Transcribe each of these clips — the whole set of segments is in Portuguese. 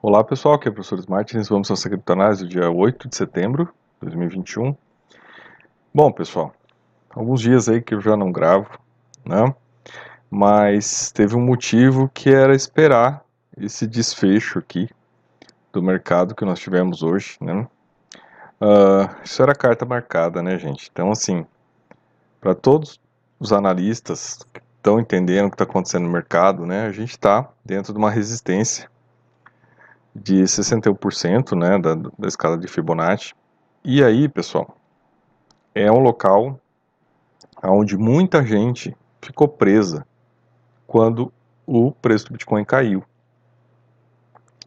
Olá pessoal, aqui é o professor Martins, vamos ao criptoanálise do dia 8 de setembro de 2021. Bom pessoal, alguns dias aí que eu já não gravo, né? Mas teve um motivo que era esperar esse desfecho aqui do mercado que nós tivemos hoje, né? Uh, isso era carta marcada, né gente? Então assim, para todos os analistas que estão entendendo o que está acontecendo no mercado, né? A gente está dentro de uma resistência de 61% né, da, da escala de Fibonacci. E aí, pessoal, é um local onde muita gente ficou presa quando o preço do Bitcoin caiu.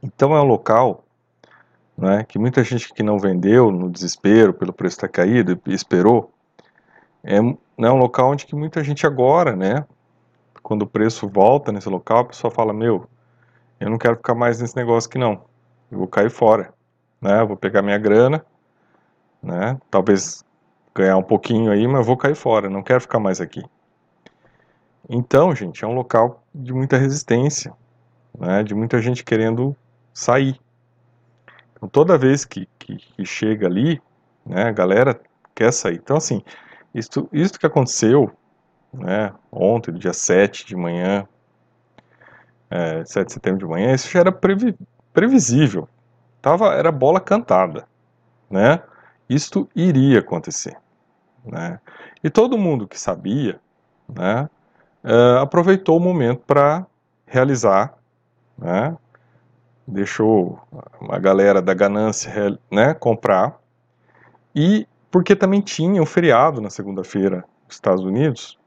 Então é um local né, que muita gente que não vendeu no desespero pelo preço ter caído e esperou, é né, um local onde que muita gente agora, né, quando o preço volta nesse local, a pessoa fala, meu, eu não quero ficar mais nesse negócio aqui não, eu vou cair fora, né, eu vou pegar minha grana, né, talvez ganhar um pouquinho aí, mas vou cair fora, não quero ficar mais aqui. Então, gente, é um local de muita resistência, né, de muita gente querendo sair. Então, toda vez que, que, que chega ali, né, a galera quer sair. Então, assim, isso, isso que aconteceu né, ontem, dia 7 de manhã, é, 7 de setembro de manhã, isso já era previ, previsível. Tava, era bola cantada. Né? Isto iria acontecer. Né? E todo mundo que sabia né, é, aproveitou o momento para realizar, né, deixou a galera da ganância né, comprar, e porque também tinha um feriado na segunda-feira nos Estados Unidos,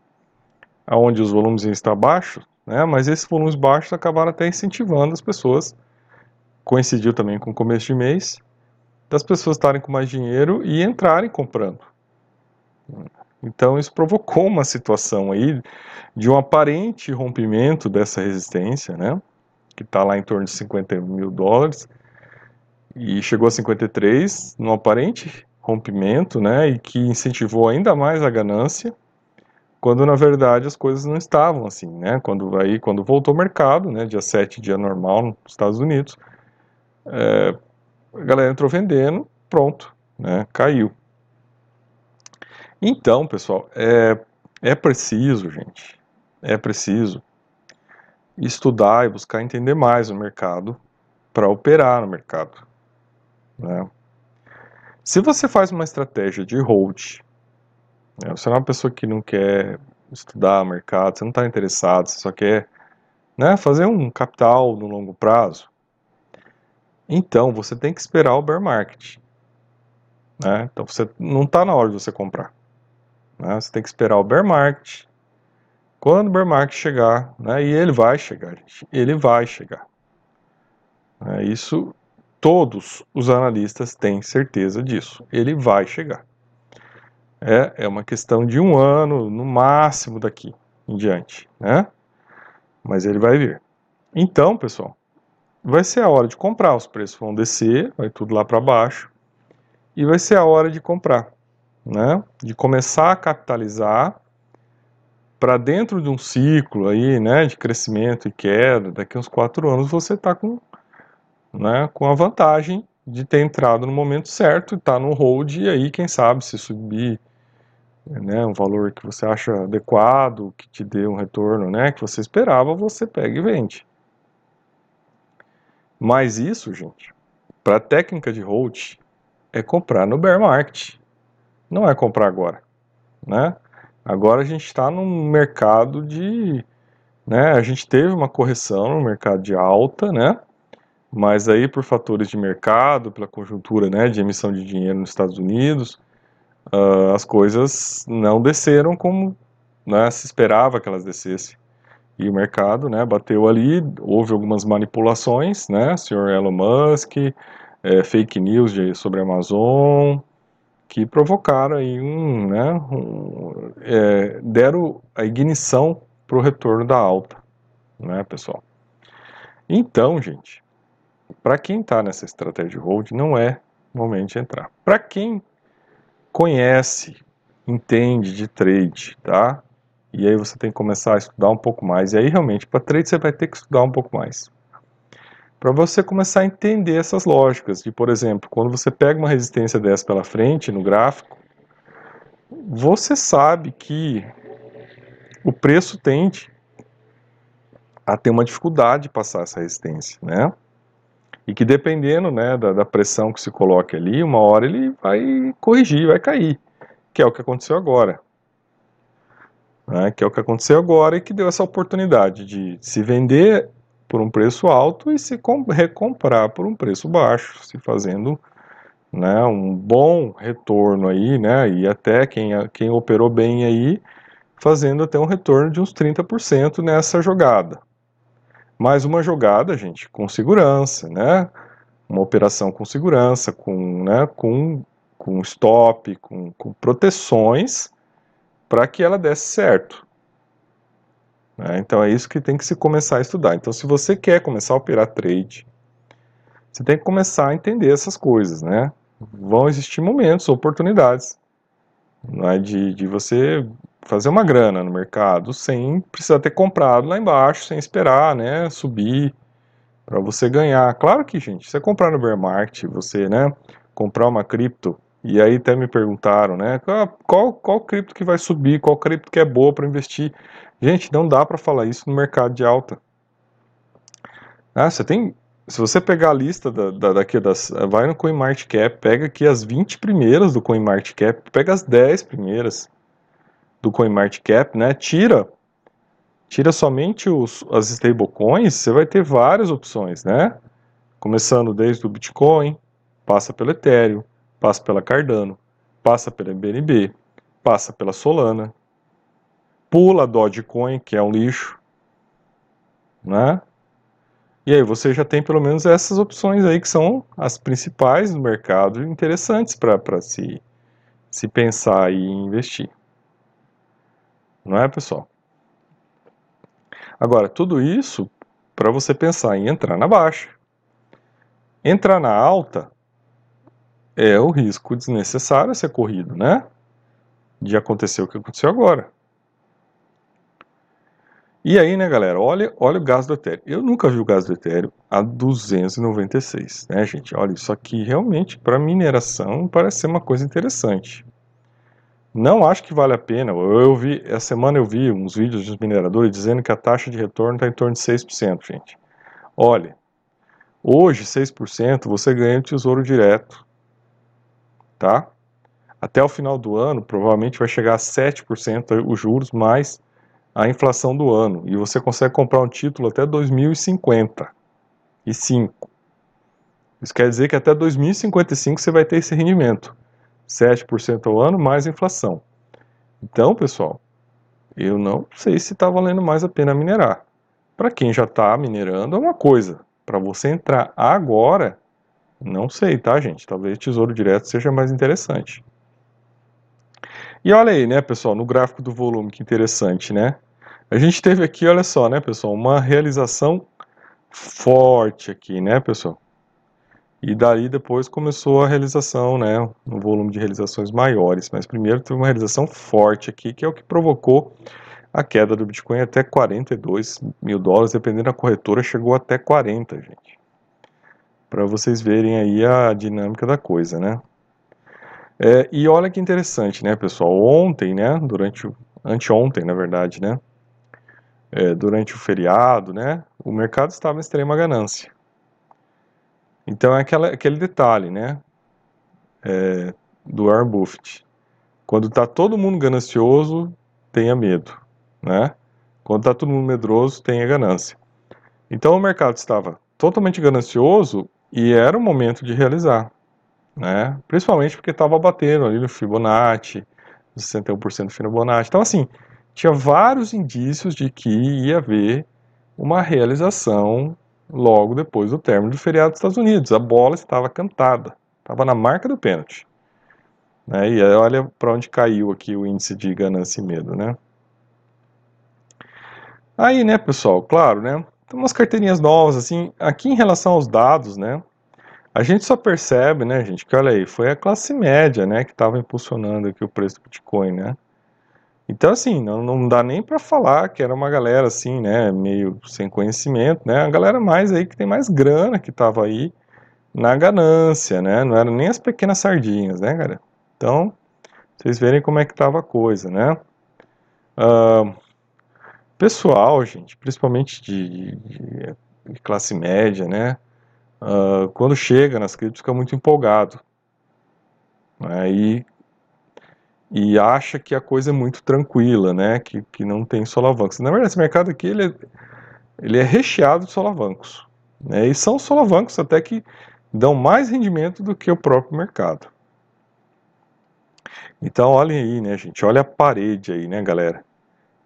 onde os volumes estão baixos, né, mas esses volumes baixos acabaram até incentivando as pessoas, coincidiu também com o começo de mês, das pessoas estarem com mais dinheiro e entrarem comprando. Então isso provocou uma situação aí de um aparente rompimento dessa resistência, né, que está lá em torno de 50 mil dólares, e chegou a 53, num aparente rompimento, né, e que incentivou ainda mais a ganância, quando na verdade as coisas não estavam assim, né? Quando aí quando voltou o mercado, né, dia 7, dia normal nos Estados Unidos, é, a galera entrou vendendo, pronto, né, caiu. Então, pessoal, é, é preciso, gente, é preciso estudar e buscar entender mais o mercado para operar no mercado. Né? Se você faz uma estratégia de hold é, você é uma pessoa que não quer estudar mercado, você não está interessado, você só quer né, fazer um capital no longo prazo. Então você tem que esperar o bear market. Né? Então você não está na hora de você comprar. Né? Você tem que esperar o bear market. Quando o bear market chegar, né, e ele vai chegar, ele vai chegar. É, isso todos os analistas têm certeza disso. Ele vai chegar. É, é uma questão de um ano, no máximo daqui em diante, né? Mas ele vai vir. Então, pessoal, vai ser a hora de comprar. Os preços vão descer, vai tudo lá para baixo. E vai ser a hora de comprar, né? De começar a capitalizar para dentro de um ciclo aí, né, de crescimento e queda, daqui uns quatro anos você está com, né, com a vantagem de ter entrado no momento certo estar tá no hold e aí quem sabe se subir né, um valor que você acha adequado, que te dê um retorno né, que você esperava, você pega e vende. Mas isso, gente, para a técnica de hold, é comprar no bear market. Não é comprar agora. Né? Agora a gente está num mercado de. Né, a gente teve uma correção no mercado de alta, né? Mas aí por fatores de mercado, pela conjuntura né, de emissão de dinheiro nos Estados Unidos, uh, as coisas não desceram como né, se esperava que elas descessem. E o mercado né, bateu ali, houve algumas manipulações, né, senhor Elon Musk, é, fake news de, sobre a Amazon, que provocaram aí um, né, um, é, deram a ignição para o retorno da alta, né, pessoal. Então, gente, para quem está nessa estratégia de hold, não é momento de entrar. Para quem conhece, entende de trade, tá? E aí você tem que começar a estudar um pouco mais. E aí realmente para trade você vai ter que estudar um pouco mais. para você começar a entender essas lógicas. De, por exemplo, quando você pega uma resistência dessa pela frente no gráfico, você sabe que o preço tende a ter uma dificuldade de passar essa resistência, né? E que dependendo né, da, da, pressão que se coloque ali, uma hora ele vai corrigir, vai cair, que é o que aconteceu agora. Né, que é o que aconteceu agora e que deu essa oportunidade de se vender por um preço alto e se recomprar por um preço baixo, se fazendo né, um bom retorno aí, né, e até quem, quem operou bem aí, fazendo até um retorno de uns 30% nessa jogada. Mais uma jogada, gente, com segurança, né? Uma operação com segurança, com, né, com, com stop, com, com proteções para que ela desse certo. Né? Então é isso que tem que se começar a estudar. Então, se você quer começar a operar trade, você tem que começar a entender essas coisas, né? Vão existir momentos, oportunidades, não é de, de você fazer uma grana no mercado sem precisar ter comprado lá embaixo, sem esperar, né, subir para você ganhar. Claro que, gente, você comprar no bear market, você, né, comprar uma cripto, e aí até me perguntaram, né, qual, qual cripto que vai subir, qual cripto que é boa para investir. Gente, não dá para falar isso no mercado de alta. Ah, você tem, se você pegar a lista da, da, daqui das, vai no CoinMarketCap, pega aqui as 20 primeiras do CoinMarketCap, pega as 10 primeiras do CoinMarketCap, né, tira tira somente os, as stablecoins, você vai ter várias opções, né? Começando desde o Bitcoin, passa pelo Ethereum, passa pela Cardano, passa pela BNB, passa pela Solana, pula a Dogecoin, que é um lixo, né? E aí você já tem pelo menos essas opções aí que são as principais no mercado interessantes para se, se pensar e investir. Não é, pessoal? Agora, tudo isso para você pensar em entrar na baixa. Entrar na alta é o risco desnecessário a ser corrido, né? De acontecer o que aconteceu agora. E aí, né, galera, olha, olha o gás do Ethereum. Eu nunca vi o gás do Ethereum a 296, né, gente? Olha, isso aqui realmente, para mineração, parece ser uma coisa interessante. Não acho que vale a pena. Eu vi, essa semana eu vi uns vídeos dos mineradores dizendo que a taxa de retorno está em torno de 6%, gente. Olha, hoje 6% você ganha tesouro direto, tá? Até o final do ano, provavelmente vai chegar a 7% os juros mais a inflação do ano. E você consegue comprar um título até 2050 e 5. Isso quer dizer que até 2055 você vai ter esse rendimento. 7% ao ano mais inflação. Então, pessoal, eu não sei se está valendo mais a pena minerar. Para quem já está minerando é uma coisa. Para você entrar agora, não sei, tá, gente? Talvez tesouro direto seja mais interessante. E olha aí, né, pessoal, no gráfico do volume, que interessante, né? A gente teve aqui, olha só, né, pessoal, uma realização forte aqui, né, pessoal? E daí depois começou a realização, né, um volume de realizações maiores. Mas primeiro teve uma realização forte aqui, que é o que provocou a queda do Bitcoin até 42 mil dólares, dependendo da corretora, chegou até 40, gente. Para vocês verem aí a dinâmica da coisa, né. É, e olha que interessante, né, pessoal, ontem, né, durante, o, anteontem, na verdade, né, é, durante o feriado, né, o mercado estava em extrema ganância. Então é aquela, aquele detalhe, né? É, do Warren Buffett. Quando está todo mundo ganancioso, tenha medo, né? Quando está todo mundo medroso, tenha ganância. Então o mercado estava totalmente ganancioso e era o momento de realizar, né? Principalmente porque estava batendo ali no Fibonacci, 61% do Fibonacci. Então assim, tinha vários indícios de que ia haver uma realização logo depois do término do feriado dos Estados Unidos. A bola estava cantada, estava na marca do pênalti. Né? E olha para onde caiu aqui o índice de ganância e medo, né? Aí, né, pessoal, claro, né? Tem umas carteirinhas novas, assim, aqui em relação aos dados, né? A gente só percebe, né, gente, que olha aí, foi a classe média, né, que estava impulsionando aqui o preço do Bitcoin, né? Então, assim, não, não dá nem para falar que era uma galera assim, né, meio sem conhecimento, né, a galera mais aí que tem mais grana que tava aí na ganância, né, não eram nem as pequenas sardinhas, né, cara. Então, vocês verem como é que tava a coisa, né. Uh, pessoal, gente, principalmente de, de, de classe média, né, uh, quando chega nas criptos fica muito empolgado. Aí e acha que a coisa é muito tranquila, né? Que, que não tem solavancos. Na verdade, esse mercado aqui ele é, ele é recheado de solavancos. Né? E são solavancos até que dão mais rendimento do que o próprio mercado. Então, olhem aí, né, gente? Olha a parede aí, né, galera?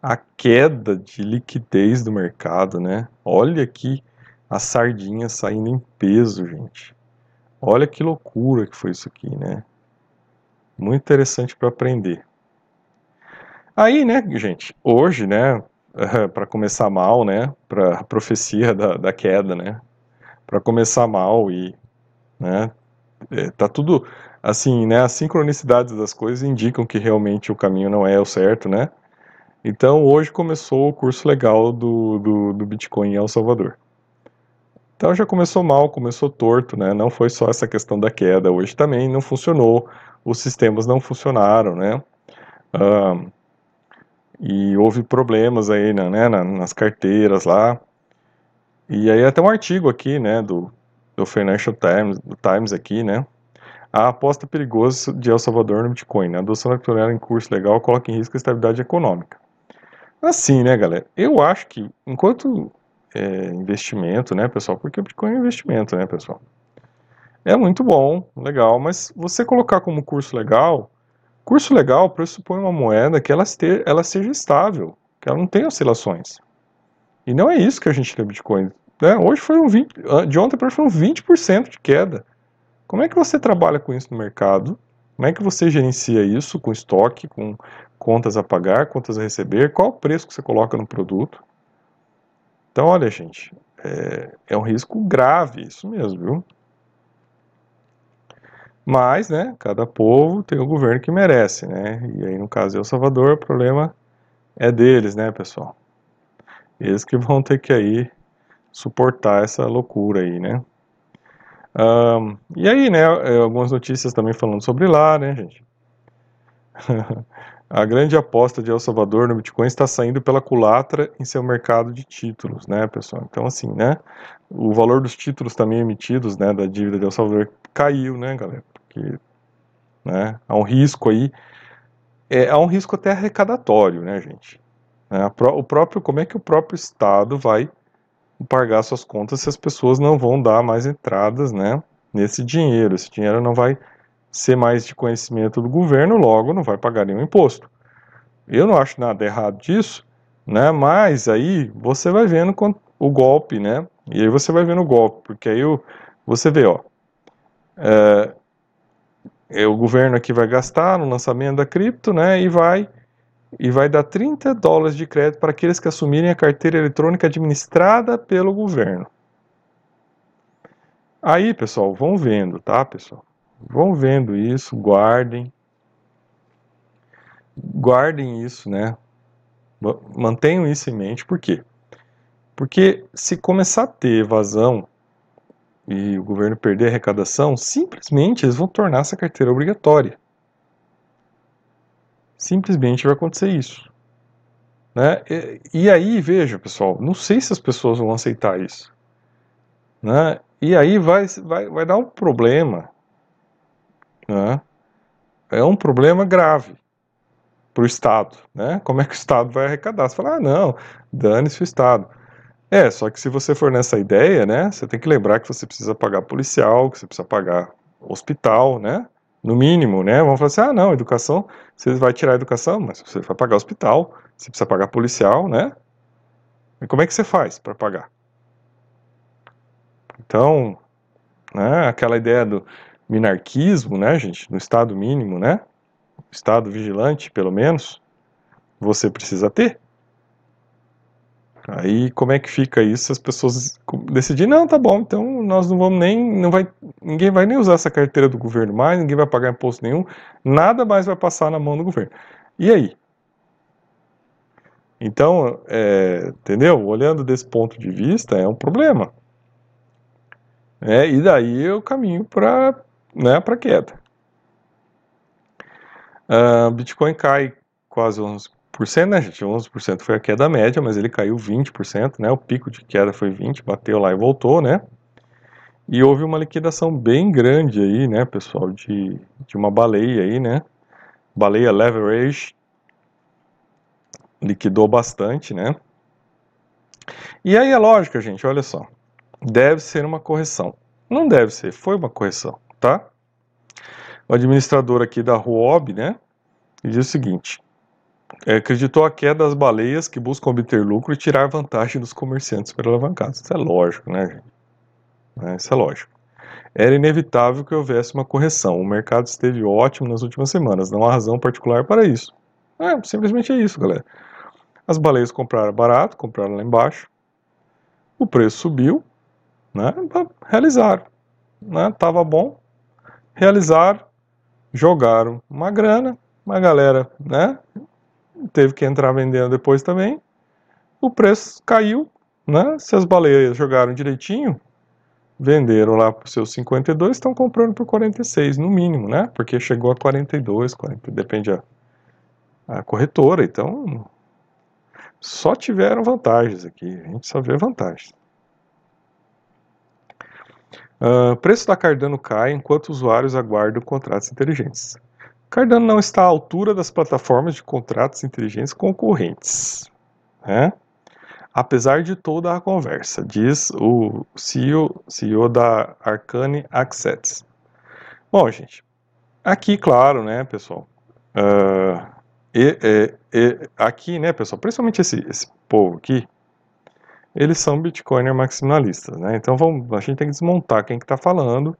A queda de liquidez do mercado, né? Olha aqui a sardinha saindo em peso, gente. Olha que loucura que foi isso aqui, né? Muito interessante para aprender. Aí, né, gente, hoje, né, para começar mal, né, para a profecia da, da queda, né, para começar mal e, né, é, tá tudo assim, né, as sincronicidades das coisas indicam que realmente o caminho não é o certo, né. Então, hoje começou o curso legal do, do, do Bitcoin em El Salvador. Então já começou mal, começou torto, né? Não foi só essa questão da queda, hoje também não funcionou os sistemas não funcionaram, né? E houve problemas aí né, né, nas carteiras lá. E aí até um artigo aqui, né, do, do Financial Times, do Times aqui, né? A aposta perigosa de El Salvador no Bitcoin. Né? A adoção eleitoral em curso legal coloca em risco a estabilidade econômica. Assim, né, galera? Eu acho que enquanto é, investimento, né, pessoal? Porque o Bitcoin é investimento, né, pessoal? É muito bom, legal, mas você colocar como curso legal, curso legal pressupõe uma moeda que ela, este, ela seja estável, que ela não tenha oscilações. E não é isso que a gente tem Bitcoin. Né? Hoje foi um 20, de ontem para hoje foi um 20% de queda. Como é que você trabalha com isso no mercado? Como é que você gerencia isso com estoque, com contas a pagar, contas a receber? Qual o preço que você coloca no produto? Então, olha, gente, é, é um risco grave, isso mesmo, viu? Mas, né, cada povo tem o governo que merece, né? E aí, no caso de El Salvador, o problema é deles, né, pessoal? Eles que vão ter que aí suportar essa loucura aí, né? Um, e aí, né, é, algumas notícias também falando sobre lá, né, gente? A grande aposta de El Salvador no Bitcoin está saindo pela culatra em seu mercado de títulos, né, pessoal? Então, assim, né, o valor dos títulos também emitidos, né, da dívida de El Salvador caiu, né, galera? Porque né, há um risco aí, é, há um risco até arrecadatório, né, gente? É, o próprio, como é que o próprio Estado vai pagar suas contas se as pessoas não vão dar mais entradas, né, nesse dinheiro? Esse dinheiro não vai ser mais de conhecimento do governo, logo não vai pagar nenhum imposto. Eu não acho nada errado disso, né? Mas aí você vai vendo o golpe, né? E aí você vai vendo o golpe, porque aí você vê, ó, é, o governo aqui vai gastar no lançamento da cripto, né, e vai e vai dar 30 dólares de crédito para aqueles que assumirem a carteira eletrônica administrada pelo governo. Aí, pessoal, vão vendo, tá, pessoal? Vão vendo isso, guardem. Guardem isso, né? Mantenham isso em mente, por quê? Porque se começar a ter evasão e o governo perder a arrecadação, simplesmente eles vão tornar essa carteira obrigatória. Simplesmente vai acontecer isso. Né? E, e aí, veja, pessoal, não sei se as pessoas vão aceitar isso. Né? E aí vai, vai, vai dar um problema. Né? É um problema grave para o Estado. Né? Como é que o Estado vai arrecadar? Você fala, ah, não, dane-se o Estado. É, só que se você for nessa ideia, né, você tem que lembrar que você precisa pagar policial, que você precisa pagar hospital, né, no mínimo, né, vamos falar assim, ah, não, educação, você vai tirar a educação, mas você vai pagar hospital, você precisa pagar policial, né, e como é que você faz para pagar? Então, né, aquela ideia do minarquismo, né, gente, no estado mínimo, né, estado vigilante, pelo menos, você precisa ter, Aí como é que fica isso? As pessoas decidirem, não, tá bom, então nós não vamos nem, não vai, ninguém vai nem usar essa carteira do governo mais, ninguém vai pagar imposto nenhum, nada mais vai passar na mão do governo. E aí? Então, é, entendeu? Olhando desse ponto de vista, é um problema. É, e daí eu caminho para né, para queda. Uh, Bitcoin cai quase 11%, né, gente? 11% foi a queda média, mas ele caiu 20%, né? O pico de queda foi 20, bateu lá e voltou, né? E houve uma liquidação bem grande aí, né, pessoal, de, de uma baleia aí, né? Baleia Leverage liquidou bastante, né? E aí é lógico, gente, olha só. Deve ser uma correção. Não deve ser, foi uma correção, tá? O administrador aqui da Huob, né, diz o seguinte: acreditou a queda das baleias que buscam obter lucro e tirar vantagem dos comerciantes pela alavancagem. Isso é lógico, né, gente? É, isso é lógico. Era inevitável que houvesse uma correção. O mercado esteve ótimo nas últimas semanas. Não há razão particular para isso. É, simplesmente é isso, galera. As baleias compraram barato, compraram lá embaixo. O preço subiu, né? Realizaram, né? Tava bom, realizaram, jogaram uma grana, uma galera, né? Teve que entrar vendendo depois também. O preço caiu, né? Se as baleias jogaram direitinho, venderam lá por seus 52, estão comprando por 46 no mínimo, né? Porque chegou a 42, 40, depende a, a corretora, então só tiveram vantagens aqui, a gente só vê vantagens. Uh, preço da Cardano cai enquanto usuários aguardam contratos inteligentes. Cardano não está à altura das plataformas de contratos inteligentes concorrentes. Né? Apesar de toda a conversa, diz o CEO, CEO da Arcane Access. Bom, gente, aqui, claro, né, pessoal, uh, e, e, e, aqui, né, pessoal, principalmente esse, esse povo aqui, eles são Bitcoiner maximalistas, né? Então vamos, a gente tem que desmontar quem que está falando,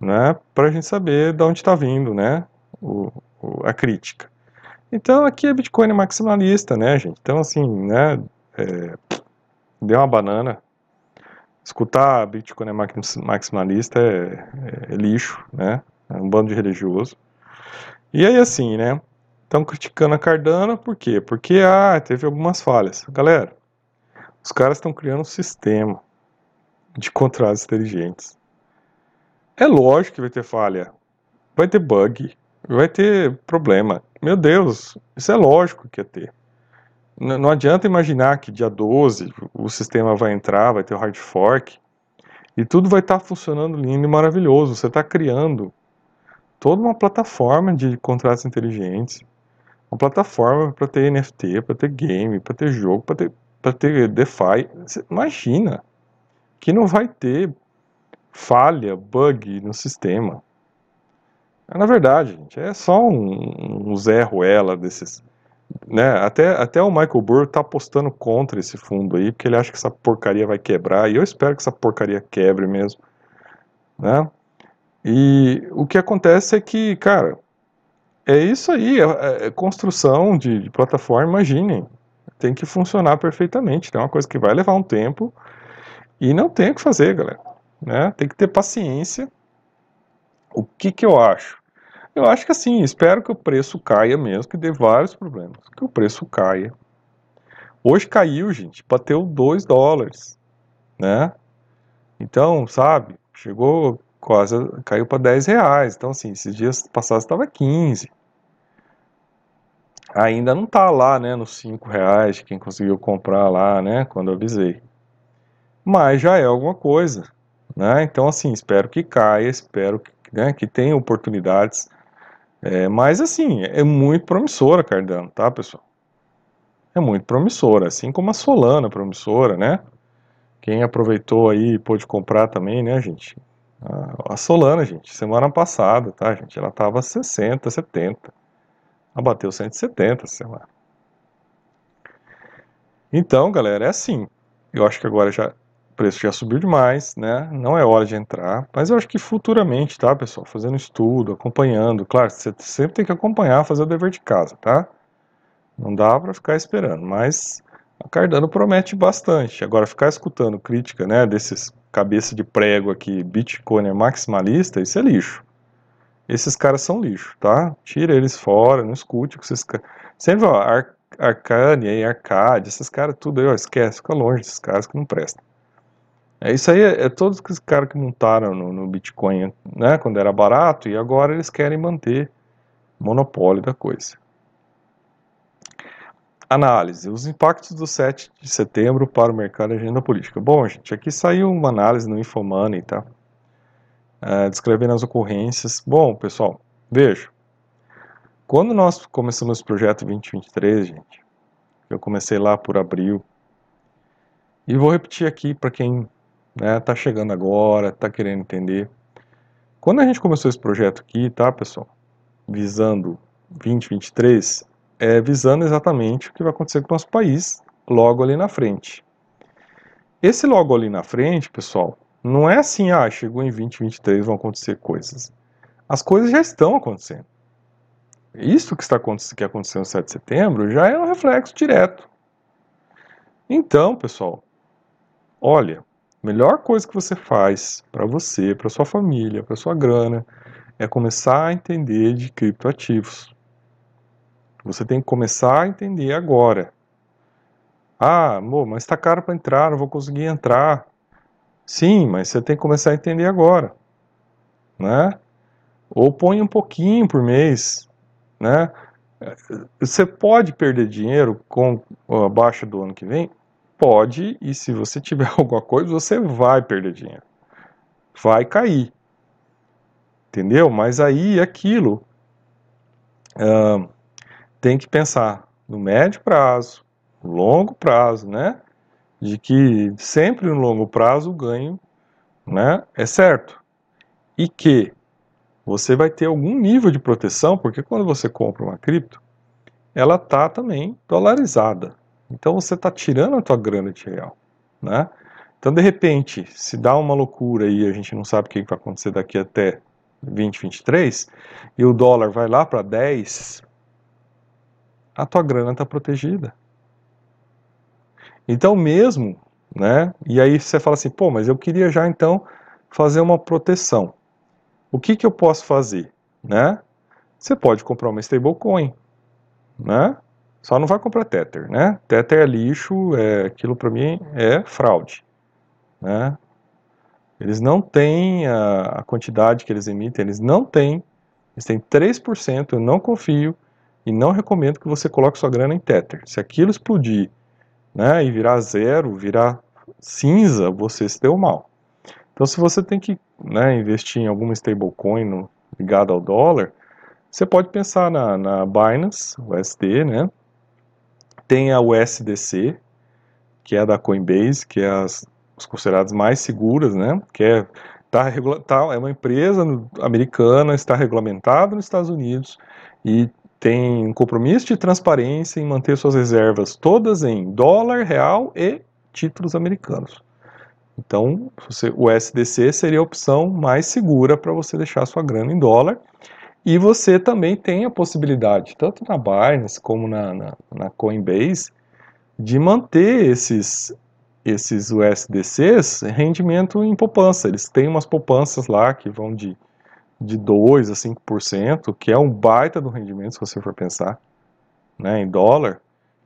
né? Para a gente saber de onde está vindo, né? O, o, a crítica. Então aqui é Bitcoin maximalista, né, gente? Então assim, né? É, deu uma banana. Escutar Bitcoin maximalista é, é, é lixo, né? É um bando de religioso. E aí assim, né? Estão criticando a Cardano, por quê? Porque ah, teve algumas falhas. Galera, os caras estão criando um sistema de contratos inteligentes. É lógico que vai ter falha, vai ter bug, vai ter problema. Meu Deus, isso é lógico que ia ter. Não adianta imaginar que dia 12 o sistema vai entrar, vai ter o hard fork e tudo vai estar tá funcionando lindo e maravilhoso. Você está criando toda uma plataforma de contratos inteligentes, uma plataforma para ter NFT, para ter game, para ter jogo, para ter ter DeFi, imagina que não vai ter falha, bug no sistema. Na verdade, gente, é só um, um Zé Ruela desses. Né? Até, até o Michael Burr tá apostando contra esse fundo aí, porque ele acha que essa porcaria vai quebrar, e eu espero que essa porcaria quebre mesmo. Né? E o que acontece é que, cara, é isso aí, é, é construção de, de plataforma, imaginem tem que funcionar perfeitamente. É uma coisa que vai levar um tempo e não tem o que fazer, galera. Né? Tem que ter paciência. O que, que eu acho? Eu acho que assim, espero que o preço caia mesmo, que dê vários problemas. Que o preço caia. Hoje caiu, gente, bateu 2 dólares, né? Então, sabe, chegou quase, caiu para 10 reais. Então, assim, esses dias passados estava 15 ainda não está lá, né, nos 5 reais, quem conseguiu comprar lá, né, quando eu avisei. Mas já é alguma coisa, né, então assim, espero que caia, espero que, né, que tenha oportunidades, é, mas assim, é muito promissora Cardano, tá, pessoal? É muito promissora, assim como a Solana promissora, né, quem aproveitou aí pôde comprar também, né, gente, a Solana, gente, semana passada, tá, gente, ela tava 60, 70, abateu 170 semana. Então, galera, é assim. Eu acho que agora já preço já subiu demais, né? Não é hora de entrar, mas eu acho que futuramente, tá, pessoal? Fazendo estudo, acompanhando. Claro, você sempre tem que acompanhar, fazer o dever de casa, tá? Não dá para ficar esperando, mas a Cardano promete bastante. Agora, ficar escutando crítica, né, desses cabeça de prego aqui, Bitcoin é maximalista, isso é lixo esses caras são lixo, tá? Tira eles fora, não escute o que vocês. Sempre, ó, Arcane, aí, Arcade, esses caras tudo aí, ó, esquece, fica longe desses caras que não prestam. É isso aí, é, é todos os caras que montaram no, no, Bitcoin, né, quando era barato, e agora eles querem manter monopólio da coisa. Análise: os impactos do 7 de setembro para o mercado e agenda política. Bom, gente, aqui saiu uma análise no Infomoney, tá? Uh, descrevendo as ocorrências. Bom, pessoal, veja. Quando nós começamos o projeto 2023, gente, eu comecei lá por abril, e vou repetir aqui para quem né, tá chegando agora, está querendo entender. Quando a gente começou esse projeto aqui, tá, pessoal, visando 2023, é visando exatamente o que vai acontecer com o nosso país logo ali na frente. Esse logo ali na frente, pessoal, não é assim, ah, chegou em 2023 vão acontecer coisas. As coisas já estão acontecendo. Isso que está acontecendo, que aconteceu no 7 de setembro já é um reflexo direto. Então, pessoal, olha, melhor coisa que você faz para você, para sua família, para sua grana, é começar a entender de criptoativos. Você tem que começar a entender agora. Ah, amor, mas está caro para entrar, não vou conseguir entrar. Sim, mas você tem que começar a entender agora, né? Ou põe um pouquinho por mês, né? Você pode perder dinheiro com a baixa do ano que vem? Pode, e se você tiver alguma coisa, você vai perder dinheiro. Vai cair. Entendeu? Mas aí aquilo uh, tem que pensar no médio prazo, longo prazo, né? De que sempre no longo prazo o ganho né, é certo. E que você vai ter algum nível de proteção, porque quando você compra uma cripto, ela está também dolarizada. Então você está tirando a tua grana de real, né? Então de repente, se dá uma loucura e a gente não sabe o que vai acontecer daqui até 2023 e o dólar vai lá para 10, a tua grana está protegida. Então mesmo, né? E aí você fala assim, pô, mas eu queria já então fazer uma proteção. O que que eu posso fazer, né? Você pode comprar uma stablecoin, né? Só não vai comprar Tether, né? Tether é lixo, é, aquilo para mim é fraude, né? Eles não têm a, a, quantidade que eles emitem, eles não têm, eles têm 3%, eu não confio e não recomendo que você coloque sua grana em Tether. Se aquilo explodir, né, e virar zero, virar cinza, você se deu mal. Então se você tem que né, investir em alguma stablecoin ligada ao dólar, você pode pensar na, na Binance, USD, né? Tem a USDC, que é da Coinbase, que é as, as consideradas mais seguras, né? Que é, tá, tá, é uma empresa americana, está regulamentada nos Estados Unidos e tem um compromisso de transparência em manter suas reservas todas em dólar, real e títulos americanos. Então, você, o SDC seria a opção mais segura para você deixar sua grana em dólar. E você também tem a possibilidade, tanto na Binance como na, na, na Coinbase, de manter esses, esses USDCs rendimento em poupança. Eles têm umas poupanças lá que vão de, de 2% a 5%, que é um baita do rendimento, se você for pensar né, em dólar,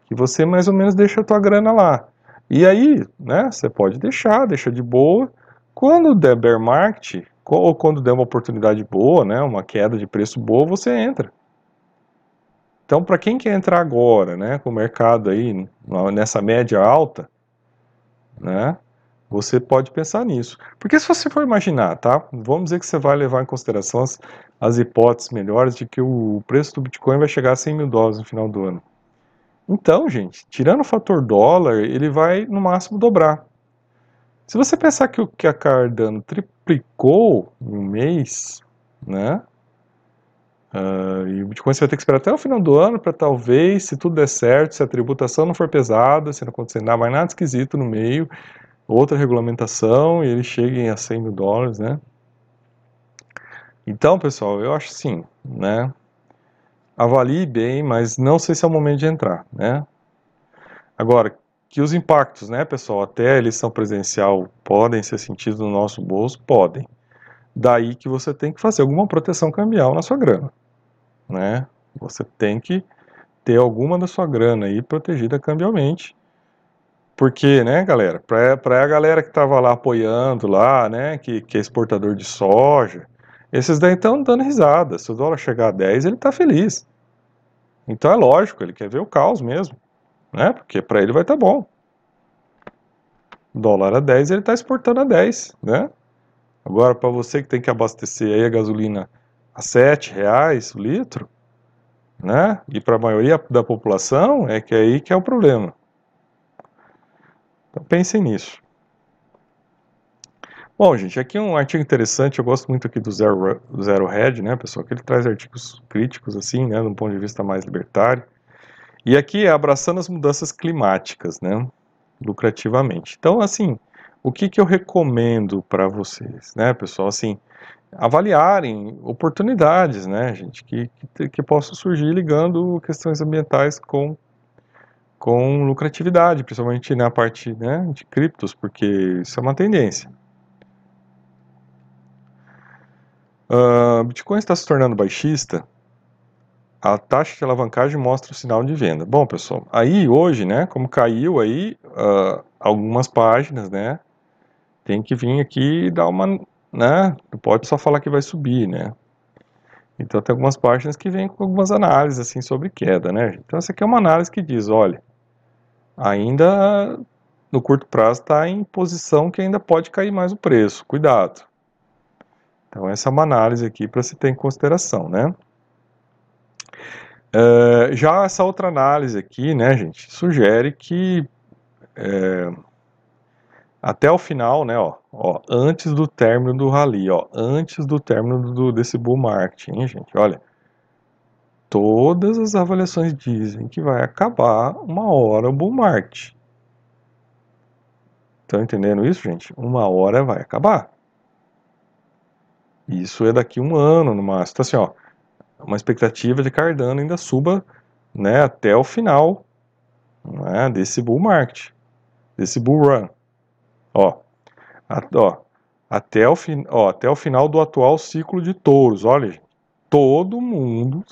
que você mais ou menos deixa a tua grana lá. E aí, né, você pode deixar, deixa de boa. Quando der bear market, ou quando der uma oportunidade boa, né, uma queda de preço boa, você entra. Então, para quem quer entrar agora, né, com o mercado aí nessa média alta, né, você pode pensar nisso. Porque se você for imaginar, tá, vamos dizer que você vai levar em consideração as, as hipóteses melhores de que o preço do Bitcoin vai chegar a 100 mil dólares no final do ano. Então, gente, tirando o fator dólar, ele vai no máximo dobrar. Se você pensar que o que a Cardano triplicou em um mês, né? Uh, e o Bitcoin você vai ter que esperar até o final do ano para talvez, se tudo der certo, se a tributação não for pesada, se não acontecer nada, mais nada esquisito no meio, outra regulamentação e eles cheguem a 100 mil dólares, né? Então, pessoal, eu acho sim, né? Avalie bem, mas não sei se é o momento de entrar, né? Agora, que os impactos, né, pessoal, até a eleição presidencial podem ser sentidos no nosso bolso, podem. Daí que você tem que fazer alguma proteção cambial na sua grana, né? Você tem que ter alguma da sua grana aí protegida cambialmente. Porque, né, galera, para a galera que estava lá apoiando lá, né, que, que é exportador de soja, esses daí estão dando risada. Se o dólar chegar a 10, ele está feliz. Então é lógico, ele quer ver o caos mesmo, né? Porque para ele vai estar tá bom. Dólar a 10, ele está exportando a 10, né? Agora, para você que tem que abastecer aí a gasolina a 7 reais o litro, né? E para a maioria da população, é que é aí que é o problema. Então pensem nisso. Bom, gente, aqui um artigo interessante, eu gosto muito aqui do Zero, Zero Head, né, pessoal, que ele traz artigos críticos, assim, né, de um ponto de vista mais libertário. E aqui é abraçando as mudanças climáticas, né, lucrativamente. Então, assim, o que, que eu recomendo para vocês, né, pessoal, assim, avaliarem oportunidades, né, gente, que, que, que possam surgir ligando questões ambientais com com lucratividade, principalmente na parte né, de criptos, porque isso é uma tendência. Uh, Bitcoin está se tornando baixista. A taxa de alavancagem mostra o sinal de venda. Bom, pessoal, aí hoje, né, como caiu aí uh, algumas páginas, né, tem que vir aqui e dar uma, né, não pode só falar que vai subir, né. Então tem algumas páginas que vêm com algumas análises assim sobre queda, né. Então essa aqui é uma análise que diz, olha, ainda no curto prazo está em posição que ainda pode cair mais o preço, cuidado. Então, essa é uma análise aqui para se ter em consideração, né? Uh, já essa outra análise aqui, né, gente, sugere que é, até o final, né, ó, ó, antes do término do rally, ó, antes do término do, desse bull market, hein, gente, olha, todas as avaliações dizem que vai acabar uma hora o bull market. Estão entendendo isso, gente? Uma hora vai acabar. Isso é daqui um ano no máximo. Então, assim, ó, uma expectativa de Cardano ainda suba né, até o final né, desse bull market, desse bull run. Ó, a, ó, até, o ó, até o final do atual ciclo de touros. Olha, todo mundo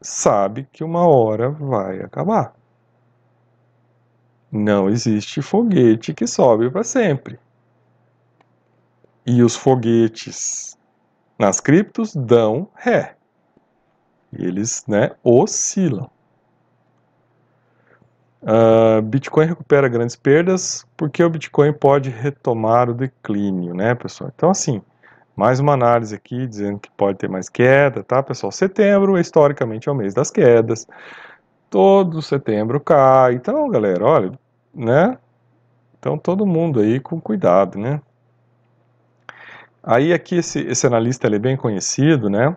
sabe que uma hora vai acabar. Não existe foguete que sobe para sempre. E os foguetes nas criptos dão ré. Eles né, oscilam. Uh, Bitcoin recupera grandes perdas porque o Bitcoin pode retomar o declínio, né, pessoal? Então, assim, mais uma análise aqui dizendo que pode ter mais queda, tá, pessoal? Setembro, historicamente, é o mês das quedas. Todo setembro cai. Então, galera, olha, né? Então, todo mundo aí com cuidado, né? Aí aqui esse, esse analista ele é bem conhecido, né?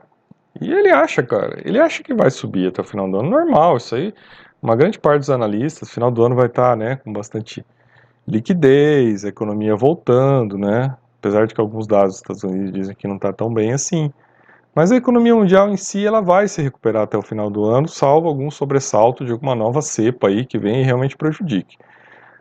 E ele acha, cara, ele acha que vai subir até o final do ano. Normal, isso aí. Uma grande parte dos analistas, final do ano vai estar, né, com bastante liquidez, a economia voltando, né? Apesar de que alguns dados dos Estados Unidos dizem que não está tão bem assim. Mas a economia mundial em si, ela vai se recuperar até o final do ano, salvo algum sobressalto de alguma nova cepa aí que vem e realmente prejudique.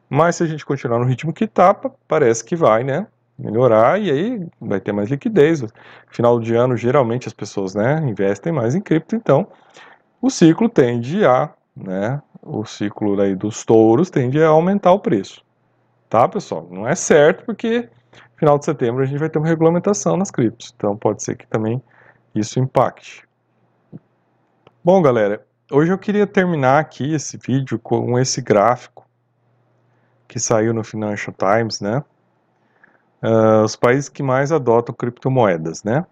Mas se a gente continuar no ritmo que está, parece que vai, né? Melhorar e aí vai ter mais liquidez. Final de ano, geralmente as pessoas né, investem mais em cripto, então o ciclo tende a, né, o ciclo daí dos touros tende a aumentar o preço. Tá, pessoal? Não é certo porque final de setembro a gente vai ter uma regulamentação nas criptos, então pode ser que também isso impacte. Bom, galera, hoje eu queria terminar aqui esse vídeo com esse gráfico que saiu no Financial Times, né? Uh, os países que mais adotam criptomoedas, né?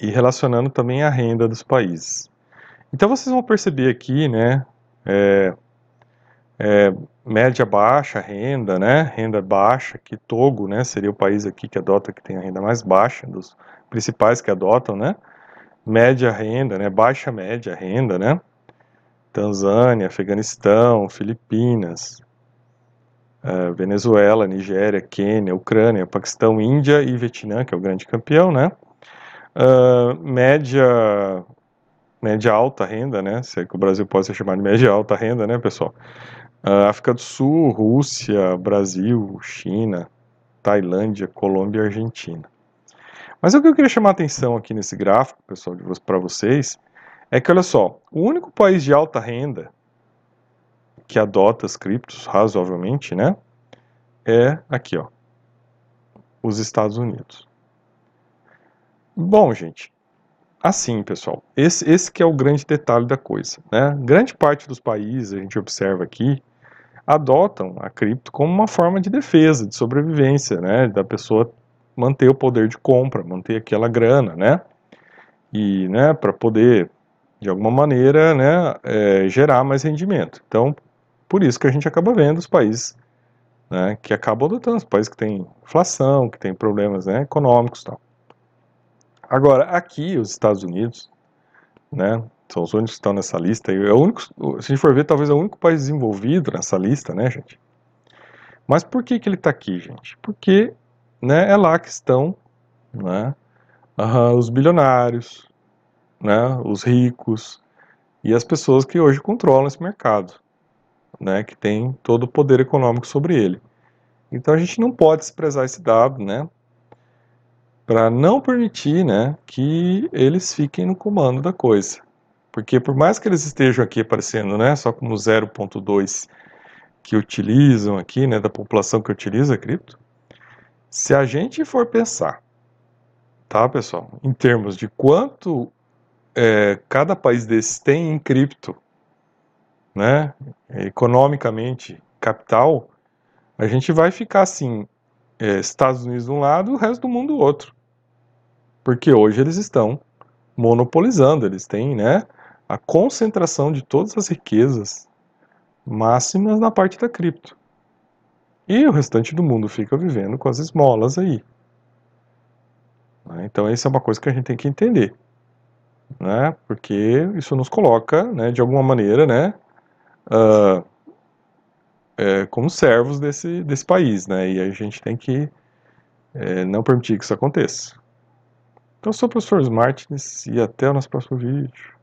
E relacionando também a renda dos países. Então vocês vão perceber aqui, né? É, é, média baixa renda, né? Renda baixa, que Togo, né? Seria o país aqui que adota que tem a renda mais baixa dos principais que adotam, né? Média renda, né? Baixa média renda, né? Tanzânia, Afeganistão, Filipinas, uh, Venezuela, Nigéria, Quênia, Ucrânia, Paquistão, Índia e Vietnã, que é o grande campeão, né? Uh, média média alta renda, né? Se é que o Brasil pode ser chamado de média alta renda, né, pessoal? Uh, África do Sul, Rússia, Brasil, China, Tailândia, Colômbia e Argentina. Mas o que eu queria chamar a atenção aqui nesse gráfico, pessoal, para vocês, é que olha só, o único país de alta renda que adota as criptos razoavelmente, né, é aqui, ó, os Estados Unidos. Bom, gente, assim, pessoal, esse, esse que é o grande detalhe da coisa, né? Grande parte dos países, a gente observa aqui, adotam a cripto como uma forma de defesa, de sobrevivência, né, da pessoa manter o poder de compra, manter aquela grana, né, e, né, para poder, de alguma maneira, né, é, gerar mais rendimento. Então, por isso que a gente acaba vendo os países né, que acabam adotando, os países que têm inflação, que têm problemas né, econômicos e tal. Agora, aqui, os Estados Unidos, né, são os únicos que estão nessa lista, é o único, se a gente for ver, talvez é o único país desenvolvido nessa lista, né, gente? Mas por que, que ele está aqui, gente? Porque né, é lá que estão né, uh, os bilionários, né, os ricos e as pessoas que hoje controlam esse mercado, né, que tem todo o poder econômico sobre ele. Então a gente não pode desprezar esse dado, né, para não permitir, né, que eles fiquem no comando da coisa. Porque por mais que eles estejam aqui aparecendo, né, só como 0.2 que utilizam aqui, né, da população que utiliza a cripto, se a gente for pensar, tá, pessoal, em termos de quanto é, cada país desses tem em cripto, né, economicamente, capital, a gente vai ficar assim, é, Estados Unidos de um lado o resto do mundo do outro porque hoje eles estão monopolizando, eles têm né, a concentração de todas as riquezas máximas na parte da cripto. E o restante do mundo fica vivendo com as esmolas aí. Então, isso é uma coisa que a gente tem que entender. Né? Porque isso nos coloca, né, de alguma maneira, né, uh, é, como servos desse, desse país. Né? E a gente tem que é, não permitir que isso aconteça. Então, sou o professor Martins e até o nosso próximo vídeo.